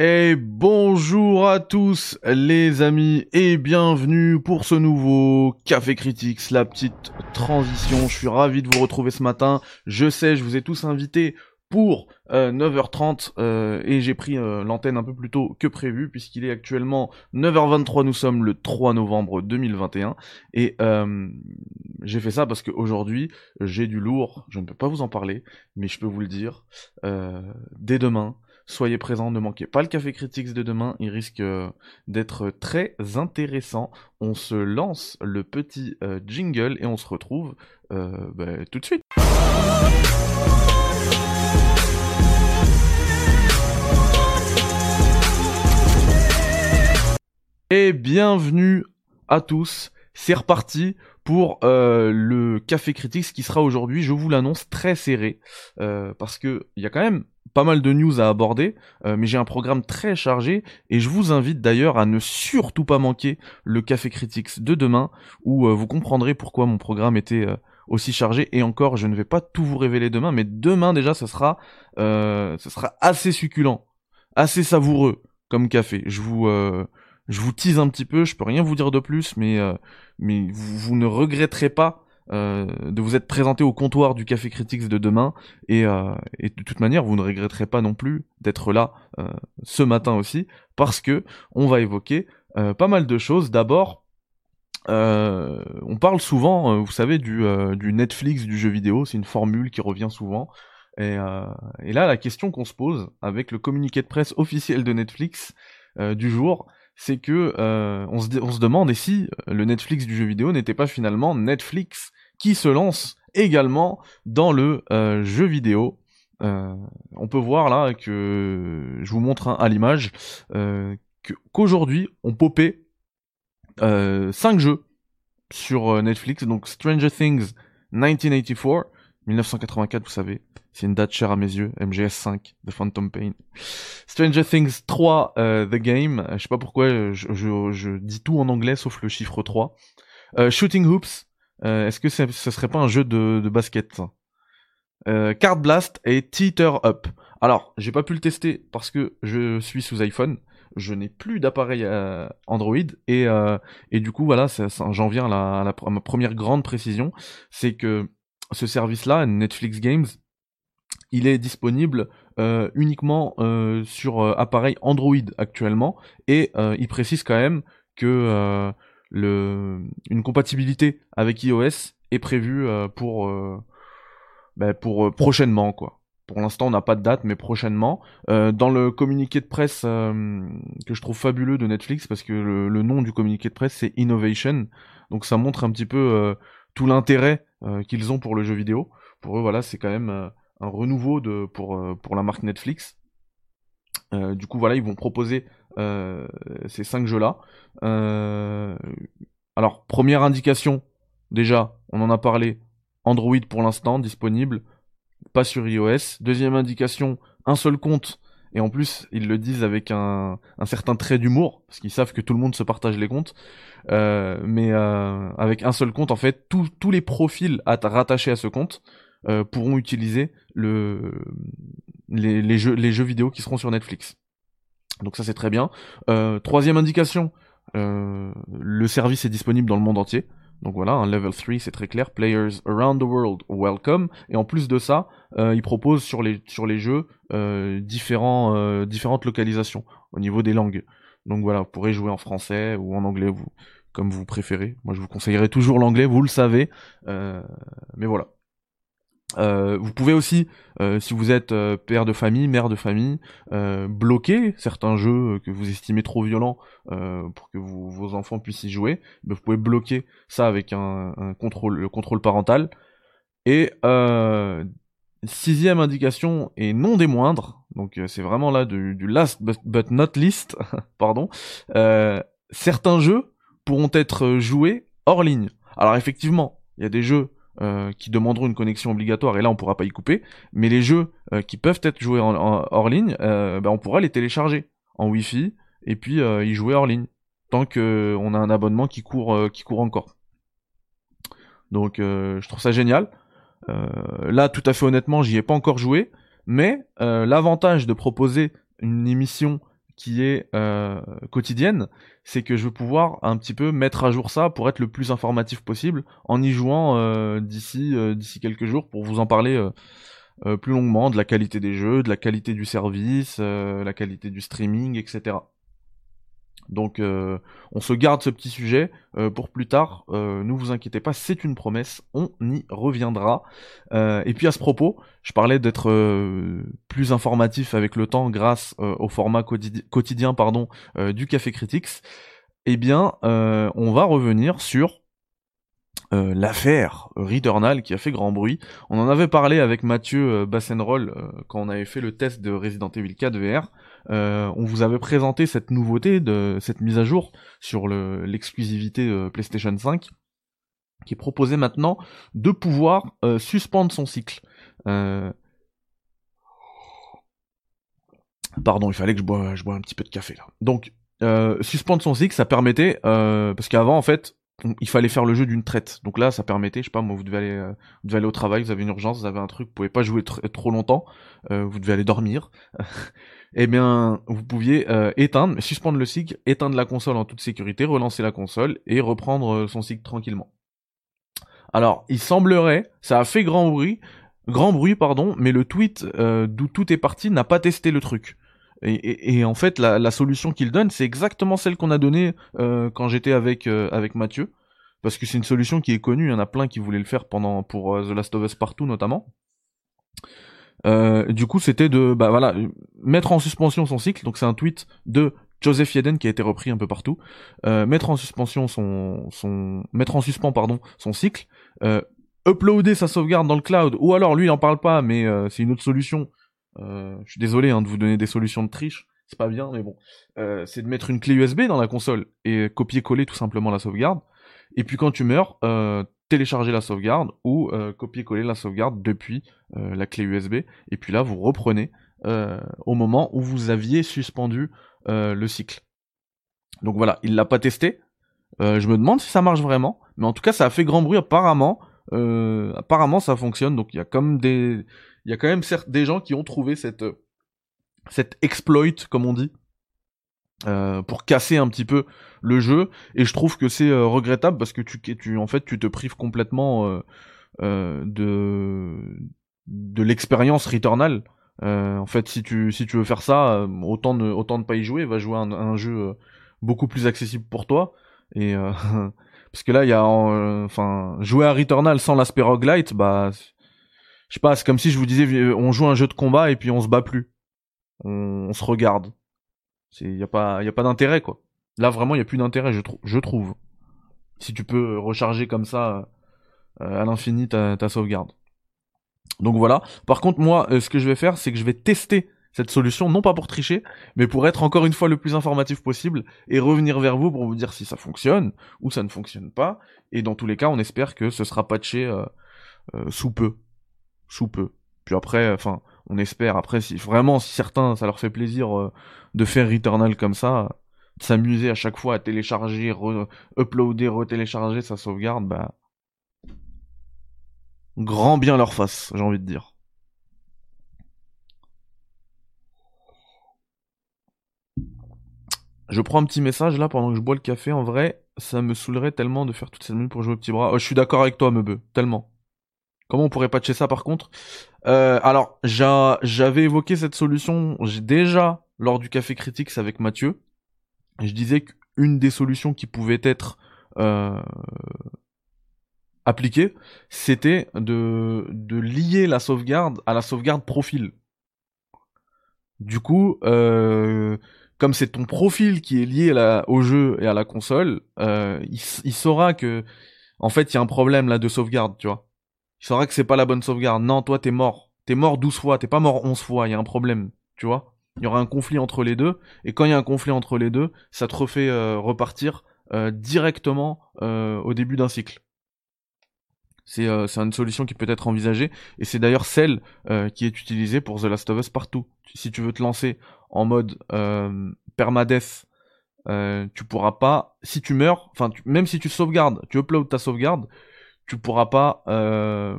Et bonjour à tous les amis et bienvenue pour ce nouveau Café Critics, la petite transition. Je suis ravi de vous retrouver ce matin. Je sais, je vous ai tous invités pour 9h30 euh, euh, et j'ai pris euh, l'antenne un peu plus tôt que prévu puisqu'il est actuellement 9h23, nous sommes le 3 novembre 2021 et j'ai fait ça parce qu'aujourd'hui j'ai du lourd, je ne peux pas vous en parler mais je peux vous le dire, dès demain Soyez présents, ne manquez pas le Café Critics de demain, il risque euh, d'être très intéressant. On se lance le petit euh, jingle et on se retrouve euh, bah, tout de suite. Et bienvenue à tous, c'est reparti pour le Café Critics qui sera aujourd'hui, je vous l'annonce, très serré, parce que il y a quand même pas mal de news à aborder, euh, mais j'ai un programme très chargé et je vous invite d'ailleurs à ne surtout pas manquer le Café Critics de demain où euh, vous comprendrez pourquoi mon programme était euh, aussi chargé et encore je ne vais pas tout vous révéler demain, mais demain déjà ce sera, ce sera assez succulent, assez savoureux comme café. Je vous je vous tease un petit peu, je peux rien vous dire de plus, mais mais vous ne regretterez pas euh, de vous être présenté au comptoir du Café Critics de demain et, euh, et de toute manière vous ne regretterez pas non plus d'être là euh, ce matin aussi parce que on va évoquer pas mal de choses. D'abord, on parle souvent, vous savez, du, Netflix du jeu vidéo, c'est une formule qui revient souvent. Et là, la question qu'on se pose avec le communiqué de presse officiel de Netflix du jour, c'est que on, se, on se demande et si le Netflix du jeu vidéo n'était pas finalement Netflix qui se lance également dans le euh, jeu vidéo. Euh, on peut voir là que je vous montre à l'image euh, qu'aujourd'hui on popait 5 jeux sur Netflix. Donc Stranger Things 1984, 1984 vous savez, c'est une date chère à mes yeux, MGS 5, The Phantom Pain. Stranger Things 3, The Game, je sais pas pourquoi je, je, dis tout en anglais sauf le chiffre 3. Shooting Hoops, euh, est-ce que ce serait pas un jeu de, basket euh, Card Blast et Teeter Up. Alors, j'ai pas pu le tester parce que je suis sous iPhone. Je n'ai plus d'appareil euh, Android et, euh, et du coup voilà, j'en viens à, ma première grande précision, c'est que ce service-là, Netflix Games, il est disponible euh, uniquement euh, sur appareil Android actuellement et il précise quand même que le, une compatibilité avec iOS est prévue euh, pour, euh, ben pour euh, prochainement, quoi. Pour l'instant, on n'a pas de date, mais prochainement. dans le communiqué de presse que je trouve fabuleux de Netflix, parce que le, nom du communiqué de presse c'est Innovation, donc ça montre un petit peu tout l'intérêt qu'ils ont pour le jeu vidéo. Pour eux, voilà, c'est quand même un renouveau de pour pour la marque Netflix. du coup, voilà, ils vont proposer euh, ces cinq jeux-là. Euh, alors, première indication, déjà, on en a parlé, Android pour l'instant, disponible, pas sur iOS. Deuxième indication, un seul compte, et en plus, ils le disent avec un, certain trait d'humour, parce qu'ils savent que tout le monde se partage les comptes. Euh, mais euh, avec un seul compte, en fait, tous les profils rattachés à ce compte euh, pourront utiliser le, les, jeux, vidéo qui seront sur Netflix. Donc ça c'est très bien. Euh, troisième indication, euh, le service est disponible dans le monde entier. Donc voilà, un level 3 c'est très clair, players around the world welcome. Et en plus de ça, euh, il propose sur les, jeux différentes localisations au niveau des langues. Donc voilà, vous pourrez jouer en français ou en anglais, comme vous préférez. Moi je vous conseillerais toujours l'anglais, vous le savez. mais voilà. Euh, vous pouvez aussi, euh, si vous êtes euh, père de famille, mère de famille, bloquer certains jeux que vous estimez trop violents pour que vos enfants puissent y jouer. vous pouvez bloquer ça avec un, contrôle, le contrôle parental. Et sixième indication et non des moindres, donc c'est vraiment là du, du, last but, not least, pardon. certains jeux pourront être joués hors ligne. Alors effectivement, il y a des jeux euh, qui demanderont une connexion obligatoire et là on pourra pas y couper. Mais les jeux euh, qui peuvent être joués hors ligne, euh, ben, on pourra les télécharger en Wi-Fi et puis y jouer hors ligne tant que on a un abonnement qui court qui court encore. Donc je trouve ça génial. là tout à fait honnêtement j'y ai pas encore joué, mais l'avantage de proposer une émission qui est euh, quotidienne, c'est que je vais pouvoir un petit peu mettre à jour ça pour être le plus informatif possible en y jouant euh, d'ici euh, d'ici quelques jours pour vous en parler plus longuement de la qualité des jeux, de la qualité du service, la qualité du streaming, etc. Donc euh, on se garde ce petit sujet euh, pour plus tard. Euh, ne vous inquiétez pas, c'est une promesse, on y reviendra. et puis à ce propos, je parlais d'être plus informatif avec le temps grâce au format quotidien du Café Critics. Eh bien, on va revenir sur l'affaire Returnal qui a fait grand bruit. On en avait parlé avec Mathieu Bassenroll quand on avait fait le test de Resident Evil 4 VR. Euh, on vous avait présenté cette nouveauté, de cette mise à jour sur l'exclusivité euh, PlayStation 5, qui proposait maintenant de pouvoir euh, suspendre son cycle. Pardon, il fallait que je bois, je bois un petit peu de café là. Donc, suspendre son cycle, ça permettait, parce qu'avant en fait, il fallait faire le jeu d'une traite. Donc là, ça permettait, je sais pas, moi, vous devez aller, aller au travail, vous avez une urgence, vous avez un truc, vous pouvez pas jouer trop longtemps, vous devez aller dormir. eh bien, vous pouviez euh, éteindre, suspendre le cycle, éteindre la console en toute sécurité, relancer la console et reprendre euh, son cycle tranquillement. Alors, il semblerait, ça a fait grand bruit, grand bruit, pardon, mais le tweet euh, d'où tout est parti n'a pas testé le truc. Et, en fait, la, solution qu'il donne, c'est exactement celle qu'on a donnée quand j'étais avec avec Mathieu, parce que c'est une solution qui est connue. Il y en a plein qui voulaient le faire pendant pour The Last of Us Partout notamment. Euh, du coup, c'était de bah voilà mettre en suspension son cycle. Donc c'est un tweet de Joseph Yeden qui a été repris un peu partout. Euh, mettre en suspension son son mettre en suspens pardon son cycle. Euh, uploader sa sauvegarde dans le cloud ou alors lui il en parle pas mais euh, c'est une autre solution. Euh, je suis désolé hein, de vous donner des solutions de triche. C'est pas bien mais bon. c'est de mettre une clé USB dans la console et copier-coller tout simplement la sauvegarde. Et puis quand tu meurs, euh, télécharger la sauvegarde ou euh, copier-coller la sauvegarde depuis euh, la clé USB. Et puis là, vous reprenez euh, au moment où vous aviez suspendu le cycle. Donc voilà, il l'a pas testé. je me demande si ça marche vraiment, mais en tout cas, ça a fait grand bruit. Apparemment, apparemment, ça fonctionne. Donc il y a comme des, il y a quand même certes des gens qui ont trouvé cette cette exploit, comme on dit, euh, pour casser un petit peu le jeu. Et je trouve que c'est euh, regrettable parce que tu, tu en fait tu te prives complètement euh, de de l'expérience Returnal. En fait si tu si tu veux faire ça autant ne autant ne pas y jouer. Va jouer un, un jeu beaucoup plus accessible pour toi. Et parce que là il y a enfin jouer à Returnal sans l'aspect roguelite bah je sais pas c'est comme si je vous disais on joue un jeu de combat et puis on se bat plus on se regarde il y a pas y a pas d'intérêt quoi. Là vraiment il y a plus d'intérêt je trouve. Si tu peux recharger comme ça euh, à l'infini ta, ta sauvegarde. Donc voilà. Par contre moi euh, ce que je vais faire c'est que je vais tester cette solution non pas pour tricher mais pour être encore une fois le plus informatif possible et revenir vers vous pour vous dire si ça fonctionne ou ça ne fonctionne pas et dans tous les cas on espère que ce sera patché euh, sous peu sous peu. Puis après enfin on espère. Après, si vraiment, si certains, ça leur fait plaisir euh, de faire Returnal comme ça, s'amuser à chaque fois à télécharger, uploader, retélécharger sa sauvegarde, bah. Grand bien leur face, j'ai envie de dire. Je prends un petit message là pendant que je bois le café. En vrai, ça me saoulerait tellement de faire toutes ces minutes pour jouer au petit bras. Oh, je suis d'accord avec toi, Meubeu. Tellement. Comment on pourrait patcher ça par contre euh, Alors, j'avais évoqué cette solution déjà lors du Café Critiques avec Mathieu. Je disais qu'une des solutions qui pouvait être euh, appliquée, c'était de, lier la sauvegarde à la sauvegarde profil. Du coup, euh, comme c'est ton profil qui est lié au jeu et à la console, il, il saura que en fait il y a un problème là de sauvegarde, tu vois il saura que c'est pas la bonne sauvegarde. Non, toi t'es mort. T'es mort 12 fois, t'es pas mort 11 fois, il y a un problème, tu vois? Il y aura un conflit entre les deux, et quand il y a un conflit entre les deux, ça te refait euh, repartir euh, directement euh, au début d'un cycle. C'est une solution qui peut être envisagée, et c'est d'ailleurs celle qui est utilisée pour The Last of Us partout. Si tu veux te lancer en mode permadeath, tu pourras pas, si tu meurs, enfin même si tu sauvegardes, tu uploads ta sauvegarde, tu pourras pas, euh,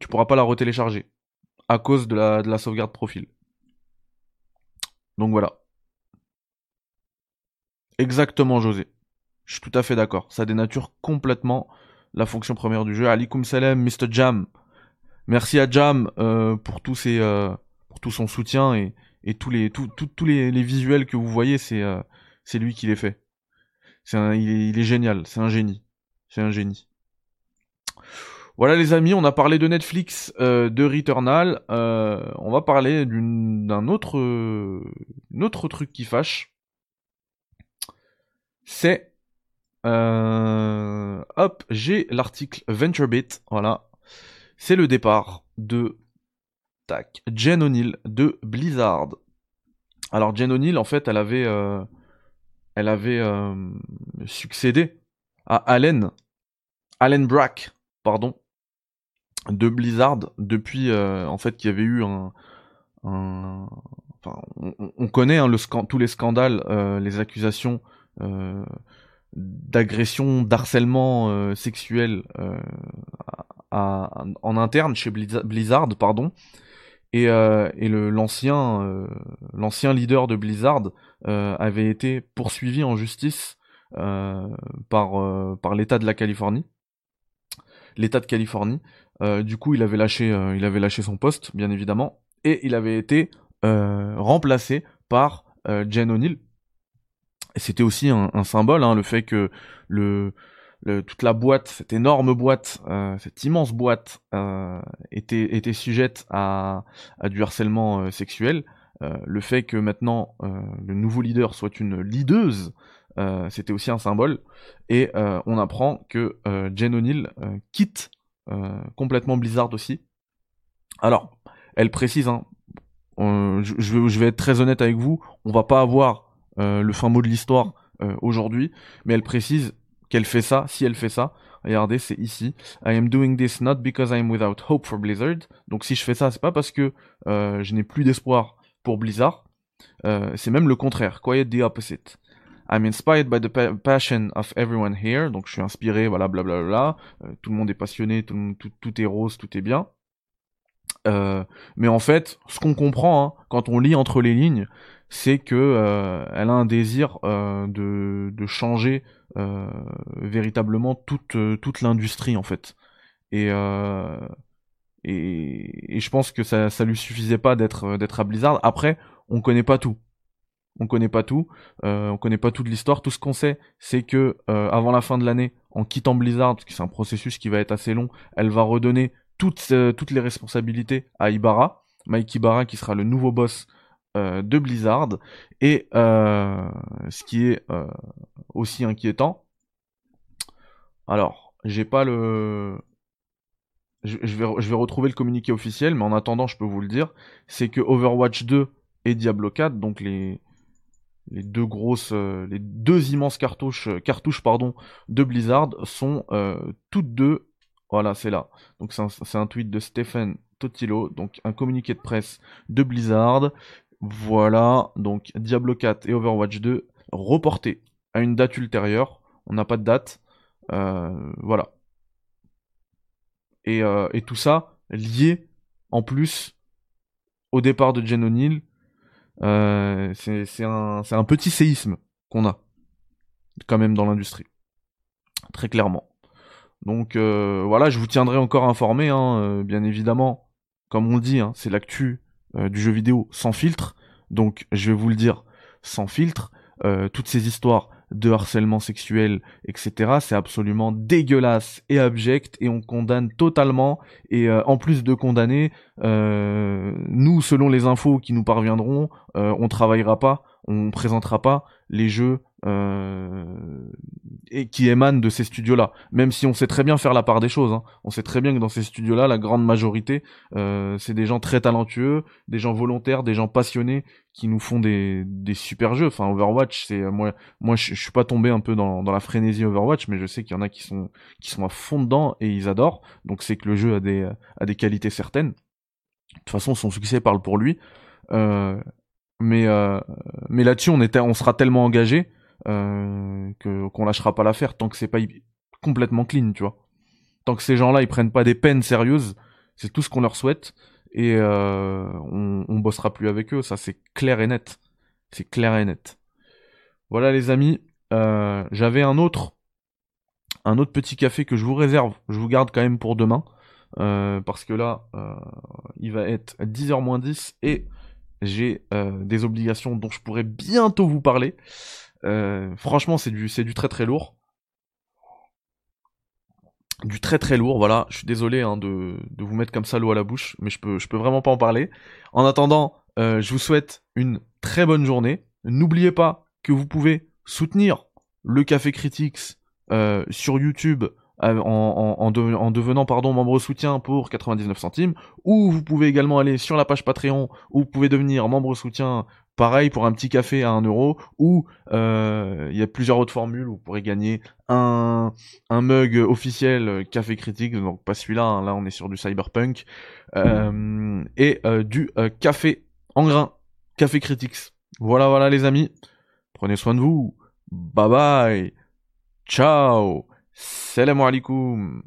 tu pourras pas la retélécharger à cause de la, de la sauvegarde profil. Donc voilà. Exactement, José. Je suis tout à fait d'accord. Ça dénature complètement la fonction première du jeu. Alikum salam, Mr. Jam. Merci à Jam euh, pour tous ses, euh, pour tout son soutien et, et tous les, tous les, les, visuels que vous voyez, c'est, euh, lui qui les fait. C'est il, est, il est génial, c'est un génie, c'est un génie. Voilà les amis, on a parlé de Netflix, de Returnal. on va parler d'un autre, autre truc qui fâche. C'est hop, j'ai l'article VentureBit, voilà. C'est le départ de tac, Jen O'Neill de Blizzard. Alors Jen O'Neill, en fait, elle avait, euh, elle avait euh, succédé à Allen, Allen Brack, pardon, de Blizzard depuis, euh, fait, qu'il y avait eu un, on, connaît hein, tous les scandales, les accusations d'agression, d'harcèlement sexuel en interne chez Blizzard, pardon. Et, euh, l'ancien euh, leader de Blizzard euh, avait été poursuivi en justice par par l'État de la Californie, l'État de Californie. Du coup, il avait lâché il avait lâché son poste, bien évidemment, et il avait été remplacé par Jen O'Neill. C'était aussi un, un symbole, hein, le fait que le toute la boîte, cette énorme boîte, euh, cette immense boîte euh, était, était sujette à, à du harcèlement euh, sexuel. le fait que maintenant le nouveau leader soit une leaduse, c'était aussi un symbole. Et on apprend que Jen O'Neill quitte complètement Blizzard aussi. Alors, elle précise, hein, je, je, je vais être très honnête avec vous, on va pas avoir le fin mot de l'histoire aujourd'hui, mais elle précise qu'elle fait ça, si elle fait ça, regardez, c'est ici. I am doing this not because I am without hope for Blizzard. Donc si je fais ça, c'est pas parce que euh, je n'ai plus d'espoir pour Blizzard. Euh, c'est même le contraire. Quite the opposite. I'm inspired by the passion of everyone here. Donc je suis inspiré, voilà, blablabla. Bla, bla. Euh, tout le monde est passionné, tout, est rose, tout est bien. mais en fait, ce qu'on comprend hein, quand on lit entre les lignes, c'est que elle a un désir de, de changer euh, véritablement toute, euh, toute l'industrie en fait. Et, euh, et, et, je pense que ça, ça lui suffisait pas d'être d'être à Blizzard. Après, on connaît pas tout. On connaît pas tout. Euh, on connaît pas toute l'histoire. Tout ce qu'on sait, c'est que euh, avant la fin de l'année, en quittant Blizzard, parce c'est un processus qui va être assez long, elle va redonner toutes toutes les responsabilités à Ibarra, Mike Ibarra qui sera le nouveau boss euh, de Blizzard. Et euh, ce qui est euh, aussi inquiétant, alors j'ai pas le, je, vais, je vais retrouver le communiqué officiel, mais en attendant, je peux vous le dire, c'est que Overwatch 2 et Diablo 4, donc les les deux grosses, les deux immenses cartouches, cartouches pardon, de Blizzard sont toutes deux, voilà, c'est là. Donc c'est un, tweet de Stephen Totilo, donc un communiqué de presse de Blizzard voilà, donc Diablo 4 et Overwatch 2 reportés à une date ultérieure. On n'a pas de date. Euh, voilà. Euh, et, tout ça lié en plus au départ de Jen O'Neill. Euh, c'est un, petit séisme qu'on a quand même dans l'industrie. Très clairement. Donc voilà, je vous tiendrai encore informé, hein, bien évidemment. Comme on dit, hein, c'est l'actu euh, du jeu vidéo sans filtre. Donc je vais vous le dire sans filtre. Euh, toutes ces histoires de harcèlement sexuel, etc. C'est absolument dégueulasse et abject et on condamne totalement. Et euh, en plus de condamner, nous, selon les infos qui nous parviendront, on travaillera pas, on présentera pas les jeux euh, et qui émanent de ces studios-là. Même si on sait très bien faire la part des choses, hein. on sait très bien que dans ces studios-là, la grande majorité, euh, c'est des gens très talentueux, des gens volontaires, des gens passionnés qui nous font des, des super jeux. Enfin, Overwatch, c'est moi, moi, je, suis pas tombé un peu dans, dans la frénésie Overwatch, mais je sais qu'il y en a qui sont qui sont à fond dedans et ils adorent. Donc c'est que le jeu a des a des qualités certaines. De toute façon, son succès parle pour lui. Euh, mais euh, mais là-dessus, on était, on sera tellement engagé euh, que qu'on lâchera pas l'affaire tant que c'est pas complètement clean, tu vois. Tant que ces gens-là ils prennent pas des peines sérieuses, c'est tout ce qu'on leur souhaite et euh, on, on bossera plus avec eux, ça c'est clair et net. C'est clair et net. Voilà les amis, j'avais un autre un autre petit café que je vous réserve, je vous garde quand même pour demain. parce que là, il va être 10h moins 10 et j'ai des obligations dont je pourrais bientôt vous parler. Franchement, c'est du, c'est du très très lourd du très très lourd, voilà. Je suis désolé hein, de, vous mettre comme ça l'eau à la bouche, mais je peux, je peux vraiment pas en parler. En attendant, euh, je vous souhaite une très bonne journée. N'oubliez pas que vous pouvez soutenir le Café Critics euh, sur YouTube euh, en, en, en, devenant pardon membre soutien pour 99 centimes, ou vous pouvez également aller sur la page Patreon où vous pouvez devenir membre soutien Pareil pour un petit café à 1 euro, ou euh, il y a plusieurs autres formules où vous pourrez gagner un, un mug officiel café critique, donc pas celui-là, hein, là on est sur du cyberpunk, euh, et euh, du café en grain, café critiques. Voilà, voilà les amis, prenez soin de vous, bye bye, ciao, salam alaikum.